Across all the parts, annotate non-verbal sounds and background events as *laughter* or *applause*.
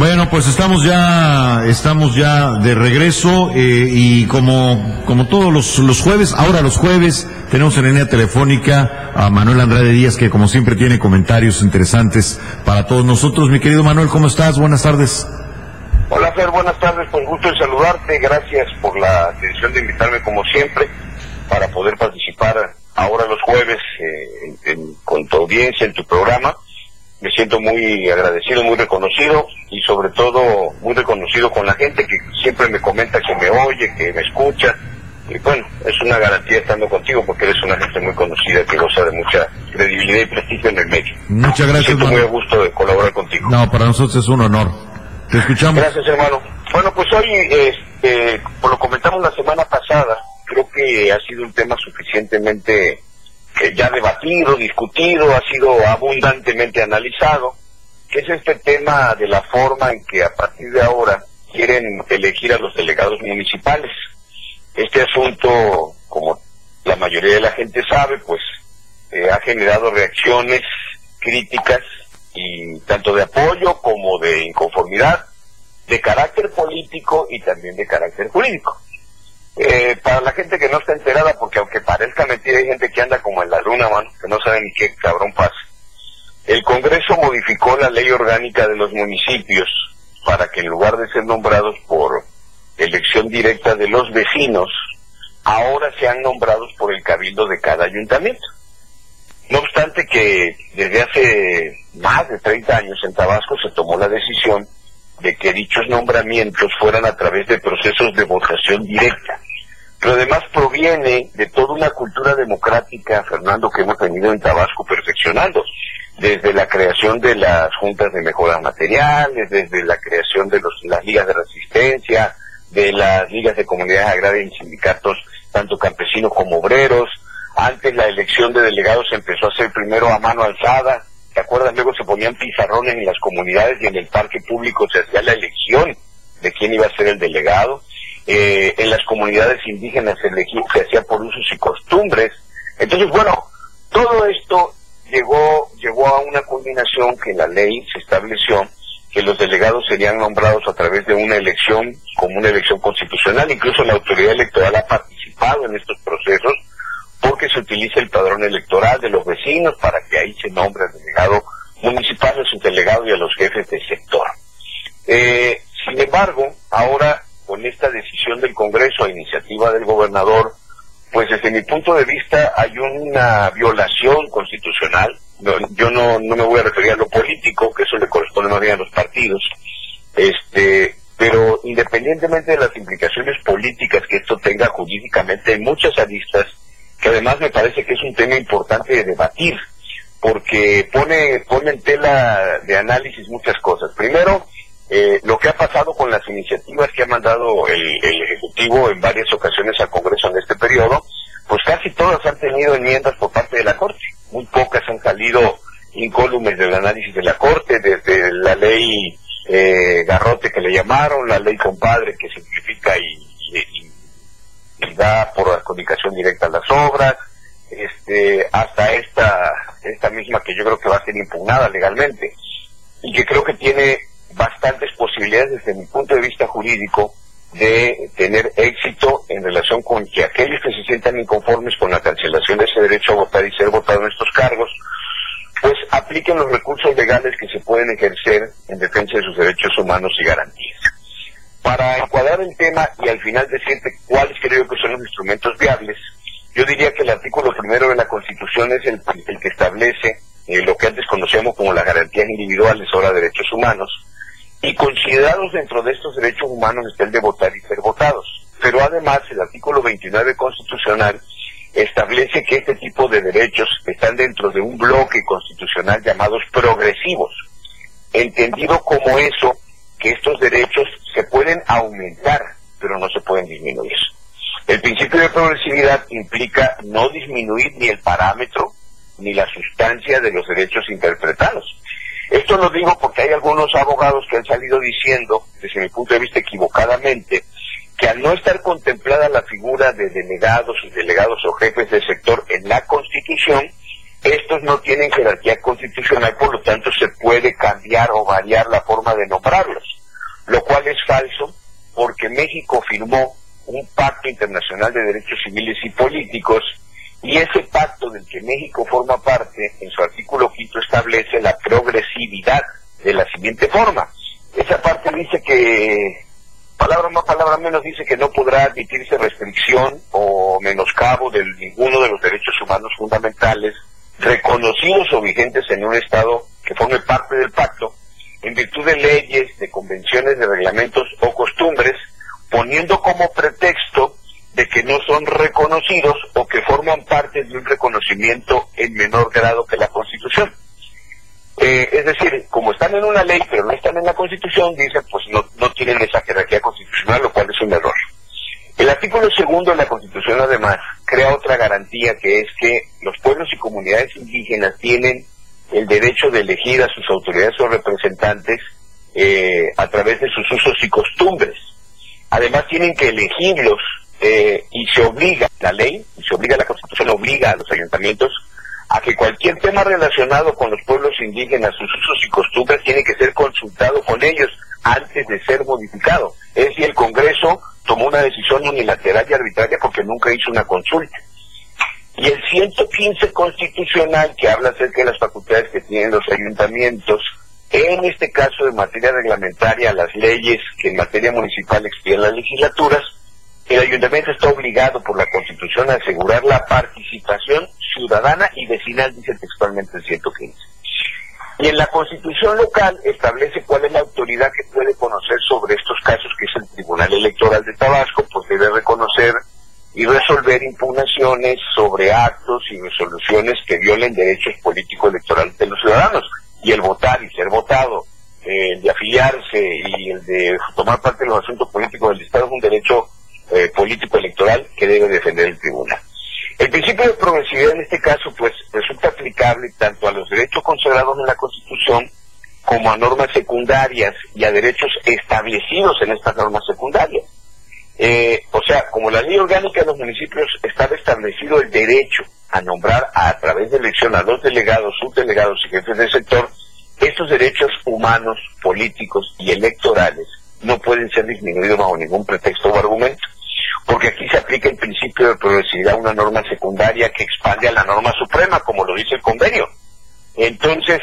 Bueno, pues estamos ya, estamos ya de regreso eh, y como, como todos los, los jueves, ahora los jueves tenemos en línea telefónica a Manuel Andrade Díaz que como siempre tiene comentarios interesantes para todos nosotros. Mi querido Manuel, ¿cómo estás? Buenas tardes. Hola Fer, buenas tardes, con gusto en saludarte, gracias por la atención de invitarme como siempre para poder participar ahora los jueves eh, con tu audiencia en tu programa. Me siento muy agradecido, muy reconocido y sobre todo muy reconocido con la gente que siempre me comenta que me oye, que me escucha. Y bueno, es una garantía estando contigo porque eres una gente muy conocida que goza de mucha credibilidad y prestigio en el medio. Muchas gracias. Me siento muy a gusto de colaborar contigo. No, para nosotros es un honor. Te escuchamos. Gracias, hermano. Bueno, pues hoy, este, por lo comentamos la semana pasada, creo que ha sido un tema suficientemente eh, ya debatido, discutido, ha sido abundantemente analizado, que es este tema de la forma en que a partir de ahora quieren elegir a los delegados municipales. Este asunto, como la mayoría de la gente sabe, pues eh, ha generado reacciones críticas y tanto de apoyo como de inconformidad, de carácter político y también de carácter jurídico. Eh, para la gente que no está enterada, porque aunque parezca mentira, hay gente que anda como en la luna, mano, que no sabe ni qué cabrón pasa. El Congreso modificó la ley orgánica de los municipios para que en lugar de ser nombrados por elección directa de los vecinos, ahora sean nombrados por el cabildo de cada ayuntamiento. No obstante que desde hace más de 30 años en Tabasco se tomó la decisión de que dichos nombramientos fueran a través de procesos de votación directa. Pero además proviene de toda una cultura democrática, Fernando, que hemos tenido en Tabasco perfeccionando, desde la creación de las juntas de mejoras materiales, desde la creación de los, las ligas de resistencia, de las ligas de comunidades agrarias y sindicatos, tanto campesinos como obreros. Antes la elección de delegados empezó a ser primero a mano alzada, ¿te acuerdas? Luego se ponían pizarrones en las comunidades y en el parque público se hacía la elección de quién iba a ser el delegado. Eh, en las comunidades indígenas se, se hacía por usos y costumbres. Entonces, bueno, todo esto llegó, llegó a una culminación que la ley se estableció que los delegados serían nombrados a través de una elección como una elección constitucional. Incluso la autoridad electoral ha participado en estos procesos porque se utiliza el padrón electoral de los vecinos para que ahí se nombre al delegado municipal, a su delegado y a los jefes del sector. Eh, sin embargo, ahora con esta decisión del Congreso a iniciativa del gobernador, pues desde mi punto de vista hay una violación constitucional. yo no, no me voy a referir a lo político, que eso le corresponde más bien a los partidos, este, pero independientemente de las implicaciones políticas que esto tenga jurídicamente, hay muchas aristas que además me parece que es un tema importante de debatir, porque pone, pone en tela de análisis muchas cosas. Primero, eh, lo que ha pasado con las iniciativas que ha mandado el, Ejecutivo en varias ocasiones al Congreso en este periodo, pues casi todas han tenido enmiendas por parte de la Corte. Muy pocas han salido incólumes del análisis de la Corte, desde la ley eh, Garrote que le llamaron, la ley Compadre que simplifica y y da por adjudicación directa las obras, este, hasta esta, esta misma que yo creo que va a ser impugnada legalmente y que creo que tiene bastantes posibilidades desde mi punto de vista jurídico de tener éxito en relación con que aquellos que se sientan inconformes con la cancelación de ese derecho a votar y ser votado en estos cargos, pues apliquen los recursos legales que se pueden ejercer en defensa de sus derechos humanos y garantías. Para encuadrar el tema y al final decirte cuáles creo que son los instrumentos viables, yo diría que el artículo primero de la Constitución es el, que establece eh, lo que antes conocíamos como las garantías individuales los derechos humanos, y considerados dentro de estos derechos humanos está el de votar y ser votados. Pero además el artículo 29 constitucional establece que este tipo de derechos están dentro de un bloque constitucional llamados progresivos, entendido como eso que estos derechos se pueden aumentar, pero no se pueden disminuir. El principio de progresividad implica no disminuir ni el parámetro ni la sustancia de los derechos interpretados. Esto lo digo porque hay algunos abogados que han salido diciendo, desde mi punto de vista equivocadamente, que al no estar contemplada la figura de delegados y delegados o jefes del sector en la Constitución, estos no tienen jerarquía constitucional, por lo tanto se puede cambiar o variar la forma de nombrarlos, lo cual es falso porque México firmó un pacto internacional de derechos civiles y políticos y ese pacto del que México forma parte, en su artículo quinto establece la progresividad de la siguiente forma. Esa parte dice que, palabra más, palabra menos, dice que no podrá admitirse restricción o menoscabo de ninguno de los derechos humanos fundamentales reconocidos o vigentes en un Estado que forme parte del pacto, en virtud de leyes, de convenciones, de reglamentos o costumbres, poniendo como pretexto de que no son reconocidos o que forman parte de un reconocimiento en menor grado que la Constitución. Eh, es decir, como están en una ley pero no están en la Constitución, dicen pues no, no tienen esa jerarquía constitucional, lo cual es un error. El artículo segundo de la Constitución, además, crea otra garantía que es que los pueblos y comunidades indígenas tienen el derecho de elegir a sus autoridades o representantes eh, a través de sus usos y costumbres. Además, tienen que elegirlos eh, y se obliga la ley, y se obliga la Constitución, obliga a los ayuntamientos a que cualquier tema relacionado con los pueblos indígenas, sus usos y costumbres, tiene que ser consultado con ellos antes de ser modificado. Es decir, el Congreso tomó una decisión unilateral y arbitraria porque nunca hizo una consulta. Y el 115 constitucional que habla acerca de las facultades que tienen los ayuntamientos, en este caso de materia reglamentaria, las leyes que en materia municipal expiden las legislaturas, el ayuntamiento está obligado por la Constitución a asegurar la participación ciudadana y vecinal, dice textualmente el 115. Y en la constitución local establece cuál es la autoridad que puede conocer sobre estos casos, que es el Tribunal Electoral de Tabasco, pues debe reconocer y resolver impugnaciones sobre actos y resoluciones que violen derechos políticos electorales de los ciudadanos. Y el votar y ser votado, el de afiliarse y el de tomar parte de los asuntos políticos del Estado es un derecho eh, político electoral que debe defender el tribunal. El principio de progresividad en este caso pues resulta aplicable tanto a los derechos consagrados en la Constitución como a normas secundarias y a derechos establecidos en estas normas secundarias. Eh, o sea, como la ley orgánica de los municipios está establecido el derecho a nombrar a, través de elección a los delegados, subdelegados y jefes del sector, estos derechos humanos, políticos y electorales no pueden ser disminuidos bajo ningún pretexto o argumento porque aquí se aplica el principio de progresividad, una norma secundaria que expande a la norma suprema, como lo dice el convenio. Entonces,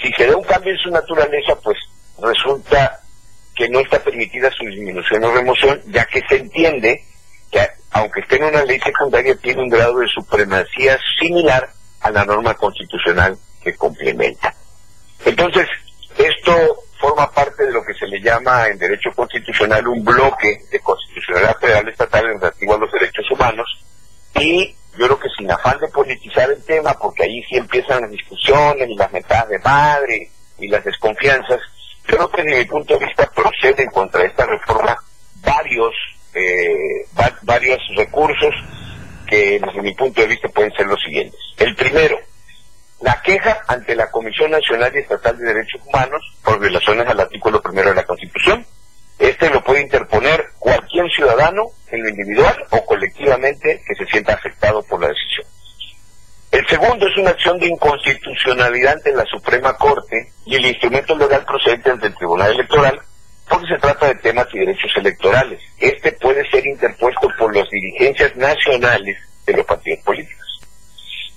si se da un cambio en su naturaleza, pues resulta que no está permitida su disminución o remoción, ya que se entiende que aunque esté en una ley secundaria, tiene un grado de supremacía similar a la norma constitucional que complementa. Entonces, esto forma parte de lo que se le llama en derecho constitucional un bloque de constitucionalidad federal estatal relativo a los derechos humanos y yo creo que sin afán de politizar el tema, porque ahí sí empiezan las discusiones y las metadas de madre y las desconfianzas, yo creo que desde mi punto de vista proceden contra esta reforma varios, eh, varios recursos que desde mi punto de vista pueden ser los siguientes. El primero, la queja ante la Comisión Nacional y Estatal de Derechos Humanos violaciones al artículo primero de la Constitución. Este lo puede interponer cualquier ciudadano en lo individual o colectivamente que se sienta afectado por la decisión. El segundo es una acción de inconstitucionalidad ante la Suprema Corte y el instrumento legal procedente ante el Tribunal Electoral porque se trata de temas y derechos electorales. Este puede ser interpuesto por las dirigencias nacionales de los partidos políticos.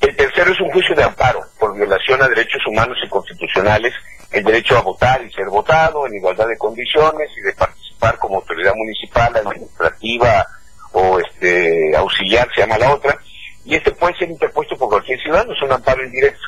El tercero es un juicio de amparo por violación a derechos humanos y constitucionales, el derecho a votar y ser votado en igualdad de condiciones y de participar como autoridad municipal, administrativa o este auxiliar, se llama la otra, y este puede ser interpuesto por cualquier ciudadano, es un amparo indirecto.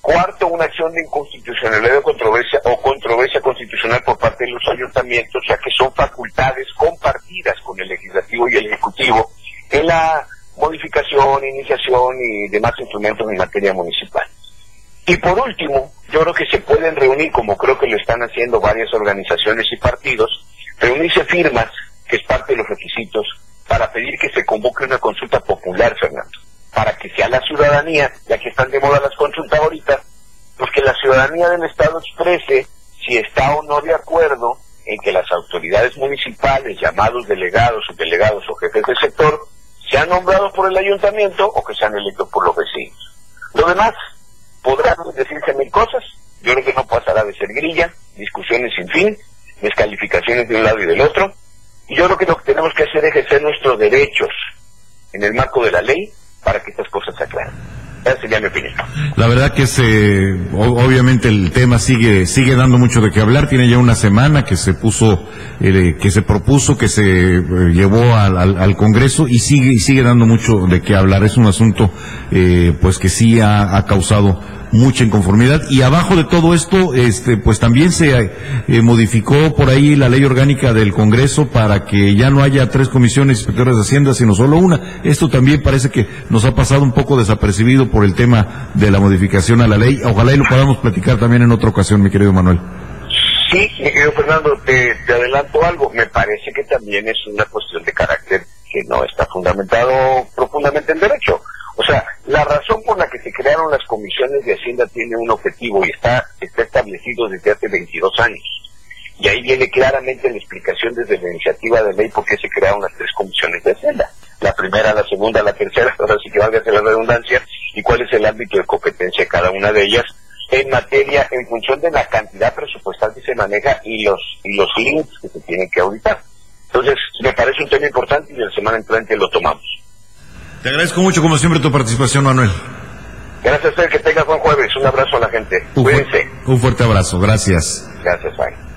Cuarto, una acción de inconstitucionalidad o controversia, o controversia constitucional por parte de los ayuntamientos, ya que son facultades compartidas con el legislativo y el ejecutivo en la modificación, iniciación y demás instrumentos en materia municipal. Y por último, yo creo que se pueden reunir, como creo que lo están haciendo varias organizaciones y partidos, reunirse firmas, que es parte de los requisitos, para pedir que se convoque una consulta popular, Fernando, para que sea la ciudadanía, ya que están de moda las consultas ahorita, pues que la ciudadanía del Estado exprese si está o no de acuerdo en que las autoridades municipales, llamados delegados, subdelegados o jefes del sector, sean nombrados por el ayuntamiento o que sean electos por los vecinos. Lo demás, podrán decirse mil cosas, yo creo que no pasará de ser grilla, discusiones sin fin, descalificaciones de un lado y del otro, y yo creo que lo que tenemos que hacer es ejercer nuestros derechos en el marco de la ley para que estas cosas se aclaren. La verdad que se, obviamente el tema sigue sigue dando mucho de qué hablar. Tiene ya una semana que se puso, eh, que se propuso, que se eh, llevó al, Congreso y sigue y sigue dando mucho de qué hablar. Es un asunto, eh, pues que sí ha, ha causado mucha inconformidad. Y abajo de todo esto, este, pues también se eh, modificó por ahí la ley orgánica del Congreso para que ya no haya tres comisiones inspectoras de Hacienda, sino solo una. Esto también parece que nos ha pasado un poco desapercibido por el tema de la modificación a la ley. Ojalá y lo podamos platicar también en otra ocasión, mi querido Manuel. Sí, mi querido Fernando, te, te adelanto algo. Me parece que también es una cuestión de carácter que no está fundamentado profundamente en derecho. O sea, la razón por la que se crearon las comisiones de Hacienda tiene un objetivo y está, está establecido desde hace 22 años. Y ahí viene claramente la explicación desde la iniciativa de ley por qué se crearon las tres comisiones de Hacienda. La primera, la segunda, la tercera, *laughs* ahora sí que valga la redundancia, y cuál es el ámbito de competencia de cada una de ellas en materia, en función de la cantidad presupuestal que se maneja y los, y los links que se tienen que auditar. Entonces, me parece un tema importante y la semana entrante lo tomamos. Te agradezco mucho, como siempre, tu participación, Manuel. Gracias a usted, que tenga buen jueves. Un abrazo a la gente. Cuídense. Un fuerte abrazo, gracias. Gracias, bye.